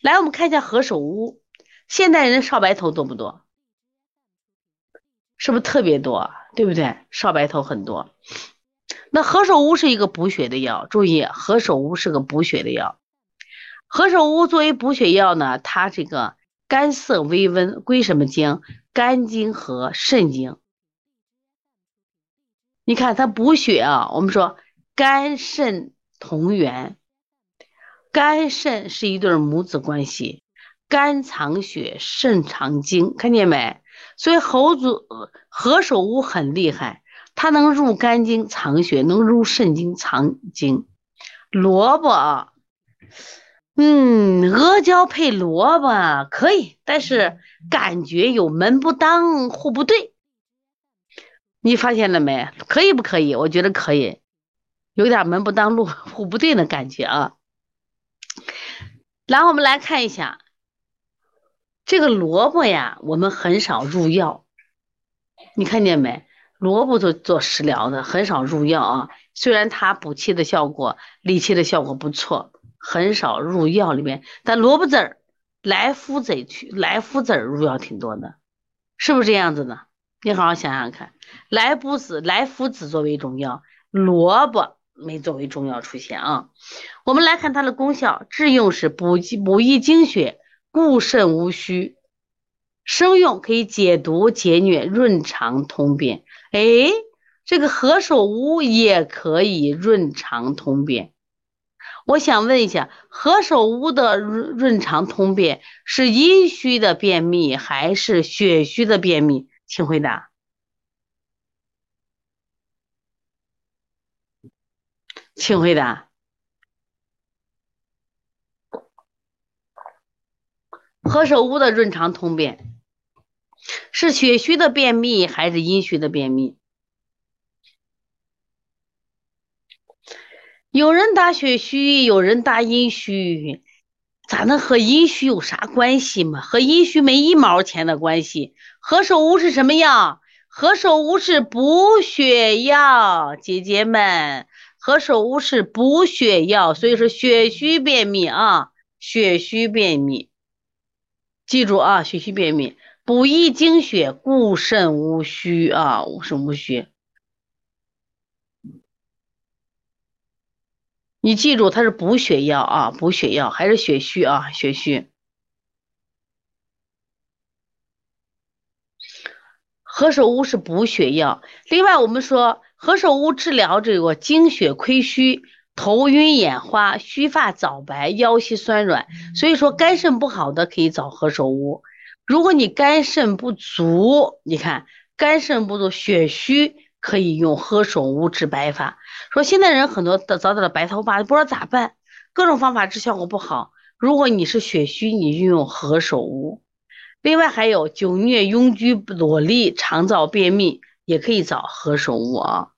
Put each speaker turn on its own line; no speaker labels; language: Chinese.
来，我们看一下何首乌，现代人少白头多不多？是不是特别多？对不对？少白头很多。那何首乌是一个补血的药，注意，何首乌是个补血的药。何首乌作为补血药呢，它这个肝涩微温，归什么经？肝经和肾经。你看它补血啊，我们说肝肾同源，肝肾是一对母子关系，肝藏血，肾藏精，看见没？所以猴子何首乌很厉害。它能入肝经藏血，能入肾经藏精。萝卜，嗯，阿胶配萝卜可以，但是感觉有门不当户不对。你发现了没？可以不可以？我觉得可以，有点门不当路 户不对的感觉啊。然后我们来看一下这个萝卜呀，我们很少入药，你看见没？萝卜做做食疗的，很少入药啊。虽然它补气的效果、理气的效果不错，很少入药里面。但萝卜籽儿、莱菔籽去莱菔籽入药挺多的，是不是这样子的？你好好想想看，莱菔籽、莱菔籽作为中药，萝卜没作为中药出现啊。我们来看它的功效，制用是补补益精血，固肾无虚；生用可以解毒解疟、润肠通便。哎，这个何首乌也可以润肠通便。我想问一下，何首乌的润润肠通便是阴虚的便秘还是血虚的便秘？请回答。请回答。何首乌的润肠通便。是血虚的便秘还是阴虚的便秘？有人打血虚，有人打阴虚，咋能和阴虚有啥关系嘛？和阴虚没一毛钱的关系。何首乌是什么药？何首乌是补血药，姐姐们，何首乌是补血药，所以说血虚便秘啊，血虚便秘，记住啊，血虚便秘。补益精血，固肾无虚啊，无肾无虚。你记住，它是补血药啊，补血药还是血虚啊？血虚。何首乌是补血药。另外，我们说何首乌治疗这个精血亏虚、头晕眼花、须发早白、腰膝酸软，所以说肝肾不好的可以找何首乌。如果你肝肾不足，你看肝肾不足、血虚，可以用何首乌治白发。说现在人很多的早早的白头发，不知道咋办，各种方法治效果不好。如果你是血虚，你就用何首乌。另外还有久疟、痈疽、裸痢、肠燥便秘，也可以找何首乌啊。